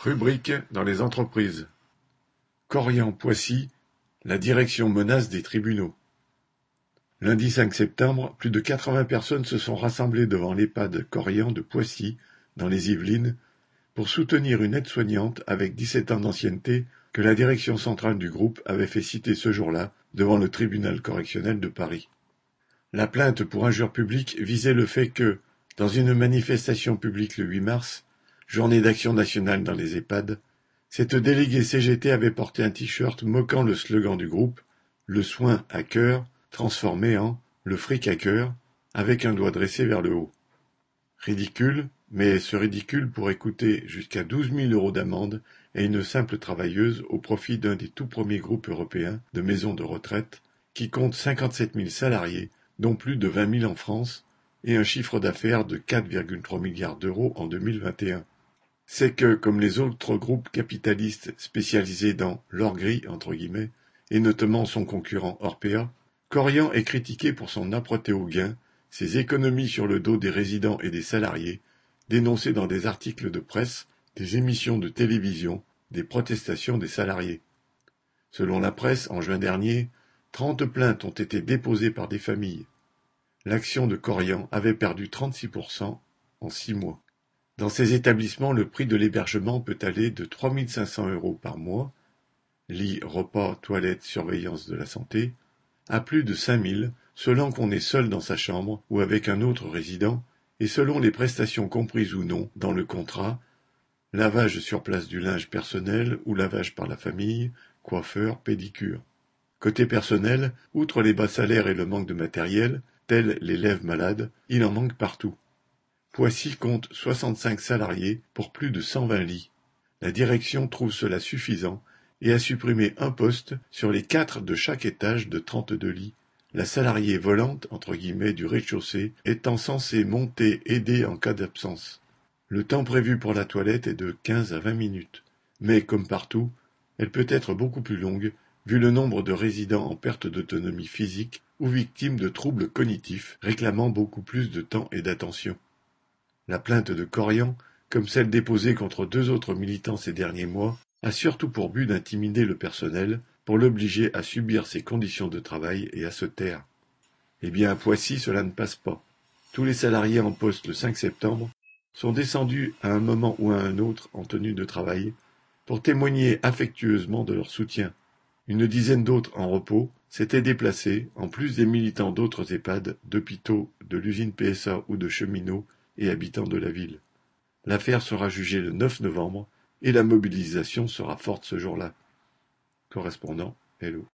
Rubrique dans les entreprises. Corian-Poissy, la direction menace des tribunaux. Lundi 5 septembre, plus de 80 personnes se sont rassemblées devant l'EHPAD Corian de Poissy, dans les Yvelines, pour soutenir une aide-soignante avec 17 ans d'ancienneté que la direction centrale du groupe avait fait citer ce jour-là devant le tribunal correctionnel de Paris. La plainte pour injure publique visait le fait que, dans une manifestation publique le 8 mars, Journée d'action nationale dans les EHPAD, cette déléguée CGT avait porté un t-shirt moquant le slogan du groupe, le soin à cœur, transformé en le fric à cœur, avec un doigt dressé vers le haut. Ridicule, mais ce ridicule pourrait coûter jusqu'à douze mille euros d'amende et une simple travailleuse au profit d'un des tout premiers groupes européens de maisons de retraite qui compte cinquante-sept mille salariés, dont plus de vingt mille en France, et un chiffre d'affaires de 4,3 milliards d'euros en 2021 c'est que, comme les autres groupes capitalistes spécialisés dans l'or gris, entre guillemets, et notamment son concurrent Orpea, Corian est critiqué pour son âpreté au gain, ses économies sur le dos des résidents et des salariés, dénoncées dans des articles de presse, des émissions de télévision, des protestations des salariés. Selon la presse, en juin dernier, trente plaintes ont été déposées par des familles. L'action de Corian avait perdu 36% en six mois. Dans ces établissements, le prix de l'hébergement peut aller de 3 500 euros par mois lit, repas, toilettes, surveillance de la santé à plus de 5 000 selon qu'on est seul dans sa chambre ou avec un autre résident et selon les prestations comprises ou non dans le contrat lavage sur place du linge personnel ou lavage par la famille, coiffeur, pédicure. Côté personnel, outre les bas salaires et le manque de matériel, tels les lèvres malades, il en manque partout. Poissy compte soixante-cinq salariés pour plus de cent vingt lits. La direction trouve cela suffisant et a supprimé un poste sur les quatre de chaque étage de trente-deux lits, la salariée volante entre guillemets du rez-de-chaussée étant censée monter aider en cas d'absence. Le temps prévu pour la toilette est de quinze à vingt minutes, mais comme partout, elle peut être beaucoup plus longue vu le nombre de résidents en perte d'autonomie physique ou victimes de troubles cognitifs réclamant beaucoup plus de temps et d'attention. La plainte de Corian, comme celle déposée contre deux autres militants ces derniers mois, a surtout pour but d'intimider le personnel pour l'obliger à subir ses conditions de travail et à se taire. Eh bien, à Poissy, cela ne passe pas. Tous les salariés en poste le 5 septembre sont descendus à un moment ou à un autre en tenue de travail pour témoigner affectueusement de leur soutien. Une dizaine d'autres en repos s'étaient déplacés, en plus des militants d'autres EHPAD, d'hôpitaux, de l'usine PSA ou de cheminots et habitants de la ville. L'affaire sera jugée le 9 novembre et la mobilisation sera forte ce jour-là. Correspondant Hello.